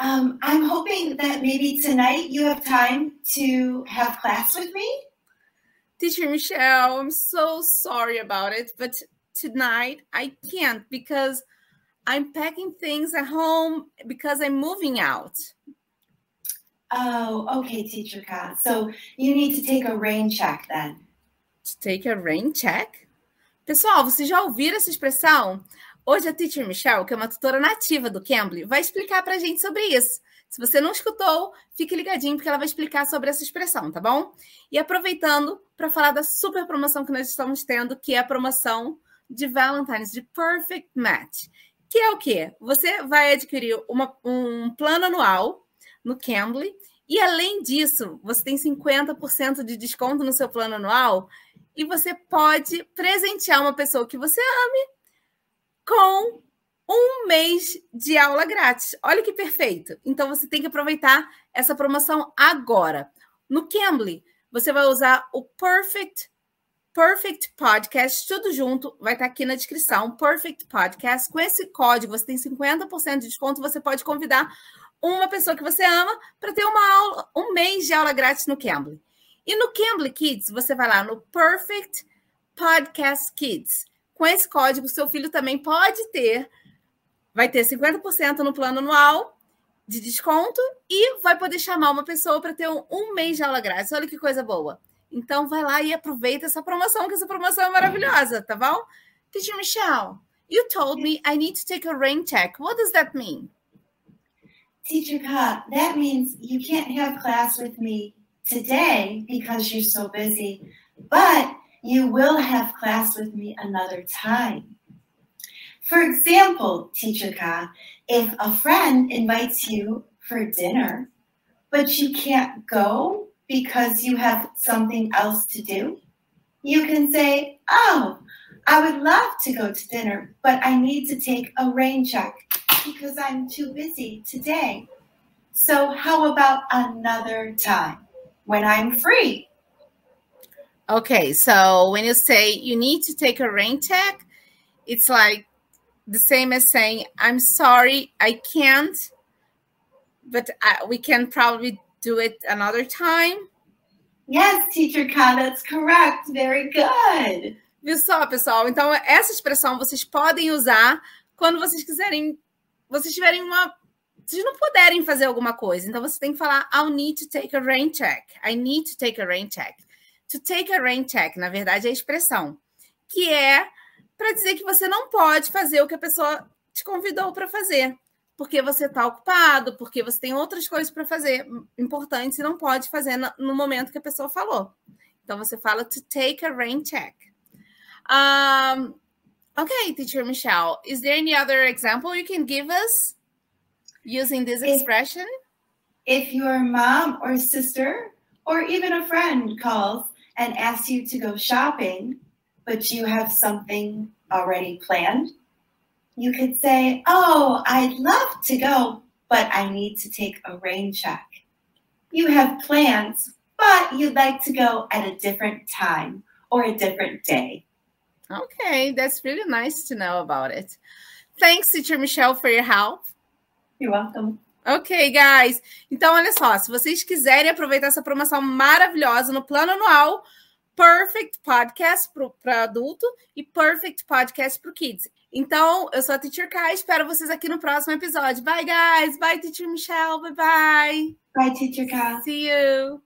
Um, that maybe tonight you have time to have class with me? Teacher Michelle, I'm so sorry about it, but tonight I can't because I'm packing things at home because I'm moving out. Oh, okay, Teacher Ka. So you need to take a rain check then. To take a rain check? Pessoal, vocês já ouviram essa expressão? Hoje a Teacher Michelle, que é uma tutora nativa do Cambly, vai explicar para a gente sobre isso. Se você não escutou, fique ligadinho porque ela vai explicar sobre essa expressão, tá bom? E aproveitando para falar da super promoção que nós estamos tendo, que é a promoção de Valentine's de Perfect Match. Que é o quê? Você vai adquirir uma, um plano anual no Cambly e além disso, você tem 50% de desconto no seu plano anual e você pode presentear uma pessoa que você ame com um mês de aula grátis. Olha que perfeito. Então você tem que aproveitar essa promoção agora. No Cambly, você vai usar o Perfect Perfect Podcast, tudo junto, vai estar aqui na descrição. Perfect Podcast. Com esse código, você tem 50% de desconto. Você pode convidar uma pessoa que você ama para ter uma aula, um mês de aula grátis no Cambly. E no Cambly Kids, você vai lá no Perfect Podcast Kids. Com esse código, seu filho também pode ter, vai ter 50% no plano anual de desconto e vai poder chamar uma pessoa para ter um, um mês de aula grátis. Olha que coisa boa. Então vai lá e aproveita essa promoção, que essa promoção é maravilhosa, tá bom? Teacher Michelle, you told me I need to take a rain check. What does that mean? Teacher Ka, that means you can't have class with me today because you're so busy, but you will have class with me another time. For example, Teacher Ka, if a friend invites you for dinner, but you can't go because you have something else to do, you can say, Oh, I would love to go to dinner, but I need to take a rain check because I'm too busy today. So, how about another time when I'm free? Okay, so when you say you need to take a rain check, it's like the same as saying, I'm sorry, I can't, but I, we can probably do it another time. Yes, Teacher Ka, that's correct. Very good. Viu só, pessoal? Então, essa expressão vocês podem usar quando vocês quiserem, vocês tiverem uma. Vocês não puderem fazer alguma coisa. Então, você tem que falar: I'll need to take a rain check. I need to take a rain check. To take a rain check, na verdade, é a expressão que é para dizer que você não pode fazer o que a pessoa te convidou para fazer, porque você está ocupado, porque você tem outras coisas para fazer importantes e não pode fazer no momento que a pessoa falou. Então você fala to take a rain check. Um, okay, teacher Michelle, is there any other example you can give us using this expression? If, if your mom or sister or even a friend calls and asks you to go shopping, but you have something already planned, you could say, Oh, I'd love to go, but I need to take a rain check. You have plans, but you'd like to go at a different time or a different day. Okay, that's really nice to know about it. Thanks, Teacher Michelle, for your help. You're welcome. Ok, guys. Então, olha só, se vocês quiserem aproveitar essa promoção maravilhosa no plano anual, Perfect Podcast para adulto e Perfect Podcast para Kids. Então, eu sou a Teacher Kai, espero vocês aqui no próximo episódio. Bye, guys. Bye, Teacher Michelle. Bye, bye. Bye, Teacher Kai. See you.